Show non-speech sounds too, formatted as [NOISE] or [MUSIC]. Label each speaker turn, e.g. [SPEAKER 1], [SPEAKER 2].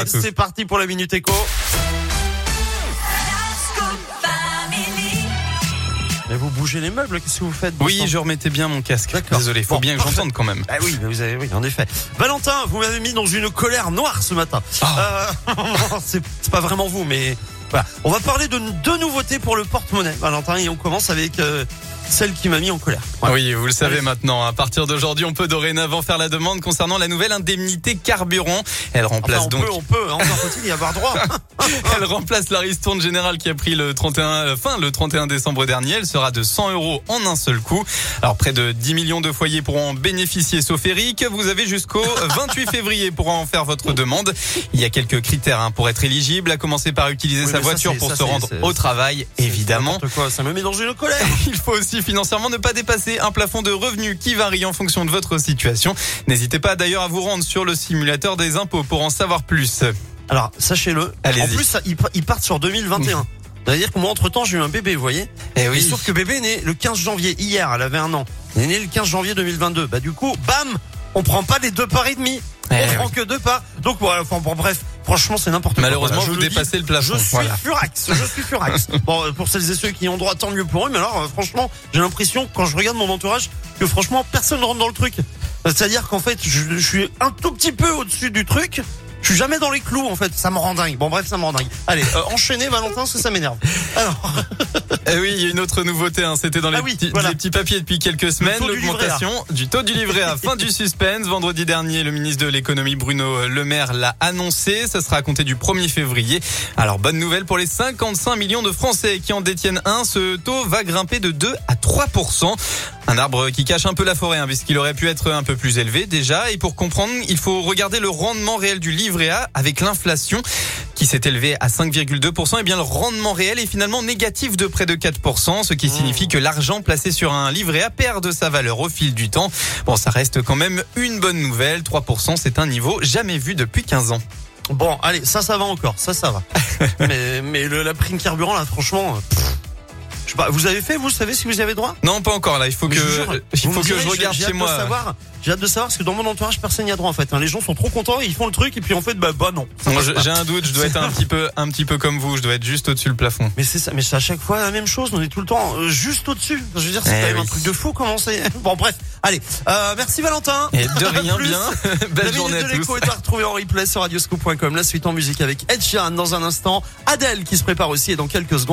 [SPEAKER 1] à tous.
[SPEAKER 2] C'est parti pour la Minute Éco. Mais vous bougez les meubles, qu'est-ce que vous faites
[SPEAKER 1] Oui, je remettais bien mon casque.
[SPEAKER 2] D'accord.
[SPEAKER 1] Désolé, faut
[SPEAKER 2] Bon,
[SPEAKER 1] bien que
[SPEAKER 2] parfait.
[SPEAKER 1] j'entende quand même.
[SPEAKER 2] Ah oui, vous avez, oui, en effet. Valentin, vous m'avez mis dans une colère noire ce matin.
[SPEAKER 1] Ah.
[SPEAKER 2] Euh, [LAUGHS] c'est c'est pas vraiment vous, mais voilà. On va parler de deux nouveautés pour le porte-monnaie, Valentin, et on commence avec euh, celle qui m'a mis en colère. Voilà.
[SPEAKER 1] Oui, vous le savez
[SPEAKER 2] Allez.
[SPEAKER 1] maintenant. À partir d'aujourd'hui, on peut dorénavant faire la demande concernant la nouvelle indemnité carburant. Elle
[SPEAKER 2] Enfin,
[SPEAKER 1] remplace
[SPEAKER 2] on
[SPEAKER 1] donc.
[SPEAKER 2] peut, on peut, hein, encore faut-il y avoir droit. [LAUGHS]
[SPEAKER 1] Elle remplace la ristourne générale qui a pris le 31, euh, fin le 31 décembre dernier. Elle sera de 100 euros en un seul coup. Alors près de 10 millions de foyers pourront en bénéficier sauf Eric. Vous avez jusqu'au [LAUGHS] 28 février pour en faire votre demande. Il y a quelques critères hein, pour être éligible, à commencer par utiliser
[SPEAKER 2] Oui,
[SPEAKER 1] sa
[SPEAKER 2] ça,
[SPEAKER 1] voiture pour
[SPEAKER 2] ça,
[SPEAKER 1] se rendre au travail, évidemment.
[SPEAKER 2] Quoi, ça me met dans une colère. [LAUGHS]
[SPEAKER 1] Il faut aussi financièrement ne pas dépasser un plafond de revenus qui varie en fonction de votre situation. N'hésitez pas d'ailleurs à vous rendre sur le simulateur des impôts pour en savoir plus.
[SPEAKER 2] Alors, sachez-le. En plus, ça, ils, partent sur 2021. C'est-à-dire que moi, entre-temps, j'ai eu un bébé, vous voyez
[SPEAKER 1] Eh
[SPEAKER 2] Et sauf que bébé est né le 15 janvier, hier, elle avait un an. Elle est née le 15 janvier 2022. Bah du coup, bam, on prend pas les deux parts et demi.
[SPEAKER 1] Eh
[SPEAKER 2] on
[SPEAKER 1] oui.
[SPEAKER 2] prend que deux parts. Donc voilà, enfin bon, bref, franchement, c'est n'importe quoi.
[SPEAKER 1] Malheureusement,
[SPEAKER 2] Voilà, je
[SPEAKER 1] vous dépassez le plafond.
[SPEAKER 2] Je suis
[SPEAKER 1] Voilà.
[SPEAKER 2] furax, je suis furax. [LAUGHS] bon, pour celles et ceux qui ont droit, tant mieux pour eux. Mais alors, euh, franchement, j'ai l'impression, quand je regarde mon entourage, que franchement, personne ne rentre dans le truc. C'est-à-dire qu'en fait, je, je suis un tout petit peu au-dessus du truc. Je suis jamais dans les clous, en fait. Ça me rend dingue. Bon, bref, ça me rend dingue. Allez, euh, enchaînez, Valentin, parce que ça m'énerve. Alors, [LAUGHS]
[SPEAKER 1] Eh oui, il y a une autre nouveauté. Hein. C'était dans les,
[SPEAKER 2] Ah oui,
[SPEAKER 1] petits,
[SPEAKER 2] voilà.
[SPEAKER 1] les petits papiers depuis quelques semaines.
[SPEAKER 2] du.
[SPEAKER 1] L'augmentation du taux du livret A. Fin du [LAUGHS] suspense. Vendredi dernier, le ministre de l'économie Bruno Le Maire l'a annoncé. Ça sera à compter du 1er février. Alors, bonne nouvelle pour les 55 millions de Français qui en détiennent un. Ce taux va grimper de 2 à 3% un arbre qui cache un peu la forêt, hein, puisqu'il aurait pu être un peu plus élevé déjà. Et pour comprendre, il faut regarder le rendement réel du livret A avec l'inflation qui s'est élevé à 5,2%. Et bien, le rendement réel est finalement négatif de près de 4%, ce qui signifie que l'argent placé sur un livret A perd de sa valeur au fil du temps. Bon, ça reste quand même une bonne nouvelle. 3%, c'est un niveau jamais vu depuis 15 ans.
[SPEAKER 2] bon, allez, ça, ça va encore. Ça, ça va. [LAUGHS] mais mais le, la prime carburant, là, franchement... pff, je sais pas, vous avez fait, vous savez si vous y avez droit?
[SPEAKER 1] Non, pas encore là. Il faut
[SPEAKER 2] Mais
[SPEAKER 1] que,
[SPEAKER 2] je vous jure,
[SPEAKER 1] il
[SPEAKER 2] vous
[SPEAKER 1] faut
[SPEAKER 2] me
[SPEAKER 1] que
[SPEAKER 2] direz,
[SPEAKER 1] je
[SPEAKER 2] j'ai-
[SPEAKER 1] regarde chez
[SPEAKER 2] hâte de
[SPEAKER 1] moi.
[SPEAKER 2] savoir. J'ai hâte de savoir parce que dans mon entourage personne n'y a droit en fait. Les gens sont trop contents, ils font le truc et puis en fait bah bah non.
[SPEAKER 1] Moi, j'ai un doute. Je dois être un petit peu, un petit peu comme vous. Je dois être juste au-dessus le plafond.
[SPEAKER 2] Mais c'est ça, mais c'est à chaque fois la même chose. On est tout le temps euh, juste au-dessus. Je veux dire, c'est
[SPEAKER 1] Eh
[SPEAKER 2] quand même un truc de fou. Comment c'est [LAUGHS] Bon bref, allez. Euh, merci Valentin.
[SPEAKER 1] Et de rien,
[SPEAKER 2] Plus.
[SPEAKER 1] bien. [LAUGHS] Belle journée
[SPEAKER 2] de
[SPEAKER 1] à
[SPEAKER 2] l'écho est à retrouver en replay sur radioscoop.com. La suite en musique avec Ed Sheeran dans un instant. Adèle qui se prépare aussi et dans quelques secondes.